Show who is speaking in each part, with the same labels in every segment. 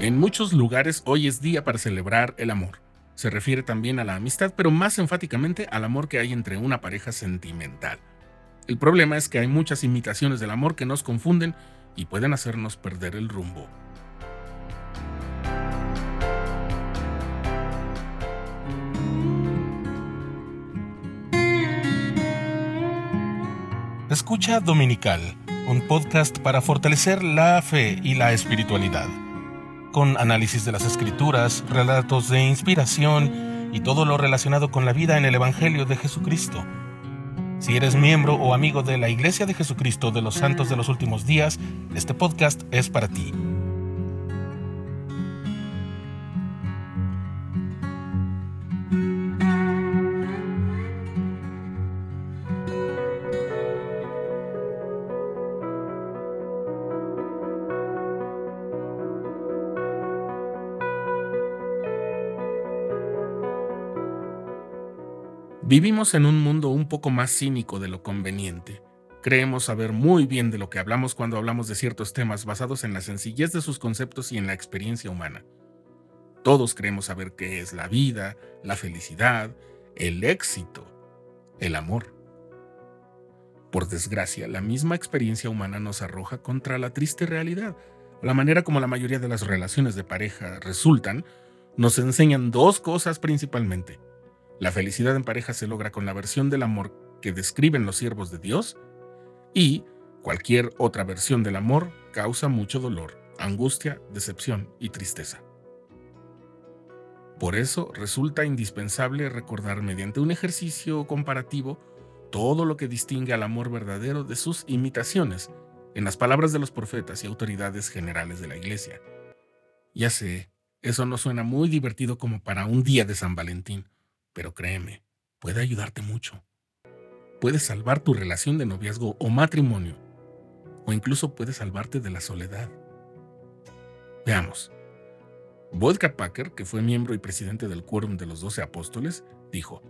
Speaker 1: En muchos lugares hoy es día para celebrar el amor. Se refiere también a la amistad, pero más enfáticamente al amor que hay entre una pareja sentimental. El problema es que hay muchas imitaciones del amor que nos confunden y pueden hacernos perder el rumbo.
Speaker 2: Escucha Dominical, un podcast para fortalecer la fe y la espiritualidad con análisis de las escrituras, relatos de inspiración y todo lo relacionado con la vida en el Evangelio de Jesucristo. Si eres miembro o amigo de la Iglesia de Jesucristo de los Santos de los Últimos Días, este podcast es para ti.
Speaker 1: Vivimos en un mundo un poco más cínico de lo conveniente. Creemos saber muy bien de lo que hablamos cuando hablamos de ciertos temas basados en la sencillez de sus conceptos y en la experiencia humana. Todos creemos saber qué es la vida, la felicidad, el éxito, el amor. Por desgracia, la misma experiencia humana nos arroja contra la triste realidad. La manera como la mayoría de las relaciones de pareja resultan nos enseñan dos cosas principalmente. La felicidad en pareja se logra con la versión del amor que describen los siervos de Dios y cualquier otra versión del amor causa mucho dolor, angustia, decepción y tristeza. Por eso resulta indispensable recordar mediante un ejercicio comparativo todo lo que distingue al amor verdadero de sus imitaciones, en las palabras de los profetas y autoridades generales de la Iglesia. Ya sé, eso no suena muy divertido como para un día de San Valentín, pero créeme, puede ayudarte mucho. Puede salvar tu relación de noviazgo o matrimonio, o incluso puede salvarte de la soledad. Veamos. Vodka Packer, que fue miembro y presidente del Quórum de los Doce Apóstoles, dijo,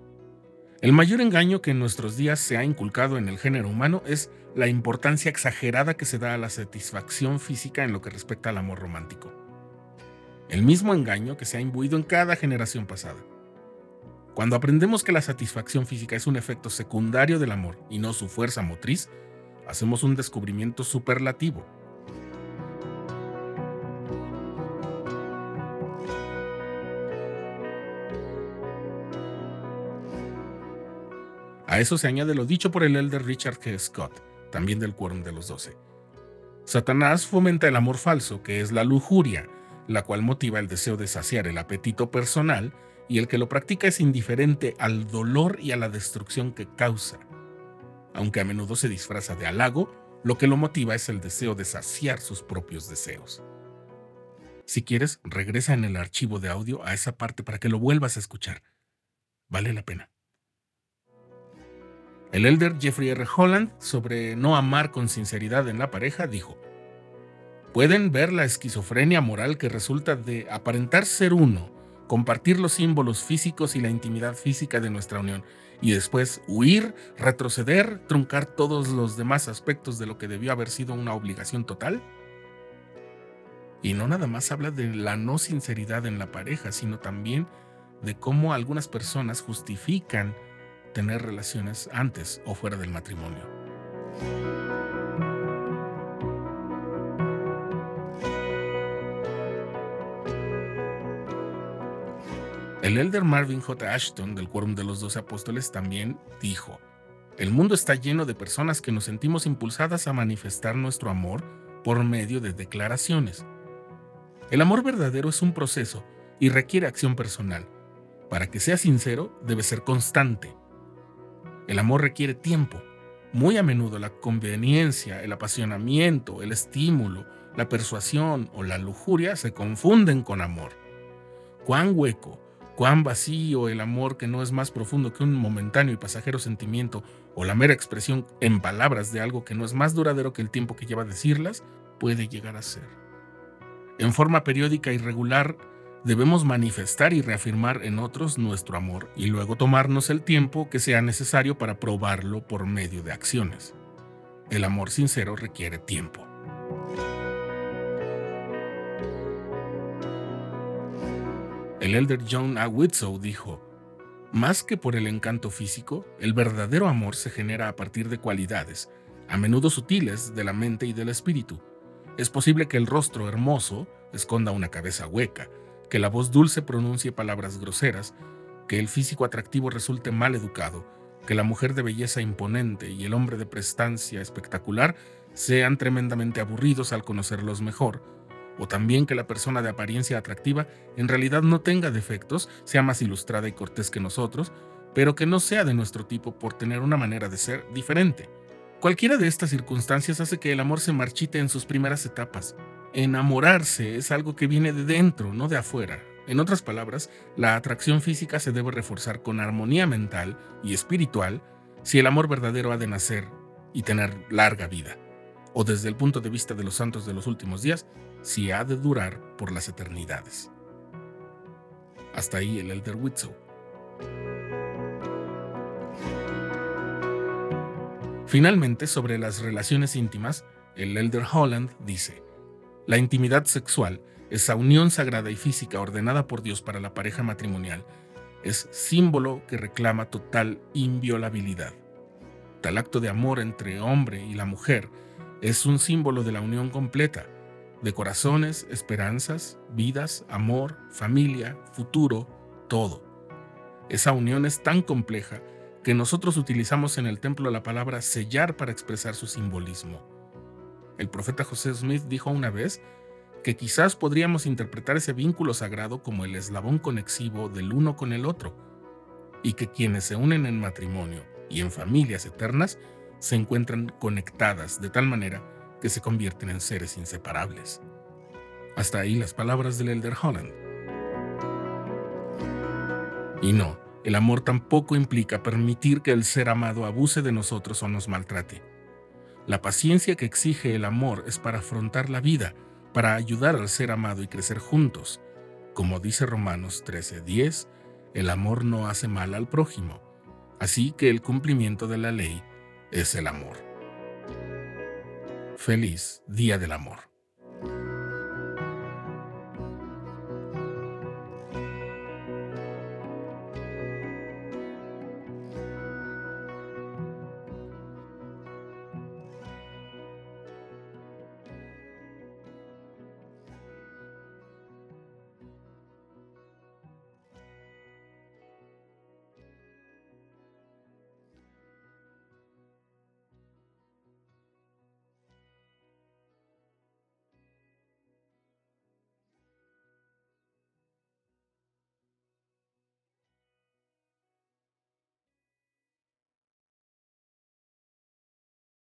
Speaker 1: El mayor engaño que en nuestros días se ha inculcado en el género humano es la importancia exagerada que se da a la satisfacción física en lo que respecta al amor romántico. El mismo engaño que se ha imbuido en cada generación pasada. Cuando aprendemos que la satisfacción física es un efecto secundario del amor y no su fuerza motriz, hacemos un descubrimiento superlativo. A eso se añade lo dicho por el elder Richard G. Scott, también del Quórum de los Doce. Satanás fomenta el amor falso, que es la lujuria, la cual motiva el deseo de saciar el apetito personal y el que lo practica es indiferente al dolor y a la destrucción que causa. Aunque a menudo se disfraza de halago, lo que lo motiva es el deseo de saciar sus propios deseos. Si quieres, regresa en el archivo de audio a esa parte para que lo vuelvas a escuchar. Vale la pena. El elder Jeffrey R. Holland, sobre no amar con sinceridad en la pareja, dijo, Pueden ver la esquizofrenia moral que resulta de aparentar ser uno compartir los símbolos físicos y la intimidad física de nuestra unión, y después huir, retroceder, truncar todos los demás aspectos de lo que debió haber sido una obligación total? Y no nada más habla de la no sinceridad en la pareja, sino también de cómo algunas personas justifican tener relaciones antes o fuera del matrimonio. El elder Marvin J. Ashton del Quórum de los Doce Apóstoles también dijo, el mundo está lleno de personas que nos sentimos impulsadas a manifestar nuestro amor por medio de declaraciones. El amor verdadero es un proceso y requiere acción personal. Para que sea sincero, debe ser constante. El amor requiere tiempo. Muy a menudo la conveniencia, el apasionamiento, el estímulo, la persuasión o la lujuria se confunden con amor. Cuán hueco, cuán vacío el amor que no es más profundo que un momentáneo y pasajero sentimiento o la mera expresión en palabras de algo que no es más duradero que el tiempo que lleva decirlas, puede llegar a ser. En forma periódica y regular, debemos manifestar y reafirmar en otros nuestro amor y luego tomarnos el tiempo que sea necesario para probarlo por medio de acciones. El amor sincero requiere tiempo. El elder John A. Whitsoe dijo, más que por el encanto físico, el verdadero amor se genera a partir de cualidades, a menudo sutiles, de la mente y del espíritu. Es posible que el rostro hermoso esconda una cabeza hueca, que la voz dulce pronuncie palabras groseras, que el físico atractivo resulte mal educado, que la mujer de belleza imponente y el hombre de prestancia espectacular sean tremendamente aburridos al conocerlos mejor, o también que la persona de apariencia atractiva en realidad no tenga defectos, sea más ilustrada y cortés que nosotros, pero que no sea de nuestro tipo por tener una manera de ser diferente. Cualquiera de estas circunstancias hace que el amor se marchite en sus primeras etapas. Enamorarse es algo que viene de dentro, no de afuera. En otras palabras, la atracción física se debe reforzar con armonía mental y espiritual si el amor verdadero ha de nacer y tener larga vida, o desde el punto de vista de los santos de los últimos días, si ha de durar por las eternidades. Hasta ahí el Elder Whitsoe. Finalmente, sobre las relaciones íntimas, el Elder Holland dice, la intimidad sexual, esa unión sagrada y física ordenada por Dios para la pareja matrimonial, es símbolo que reclama total inviolabilidad. Tal acto de amor entre hombre y la mujer es un símbolo de la unión completa, de corazones, esperanzas, vidas, amor, familia, futuro, todo. Esa unión es tan compleja que nosotros utilizamos en el templo la palabra sellar para expresar su simbolismo. El profeta José Smith dijo una vez que quizás podríamos interpretar ese vínculo sagrado como el eslabón conexivo del uno con el otro, y que quienes se unen en matrimonio y en familias eternas se encuentran conectadas de tal manera que se convierten en seres inseparables. Hasta ahí las palabras del Elder Holland. Y no, el amor tampoco implica permitir que el ser amado abuse de nosotros o nos maltrate. La paciencia que exige el amor es para afrontar la vida, para ayudar al ser amado y crecer juntos. Como dice Romanos 13:10, el amor no hace mal al prójimo, así que el cumplimiento de la ley es el amor. Feliz Día del Amor.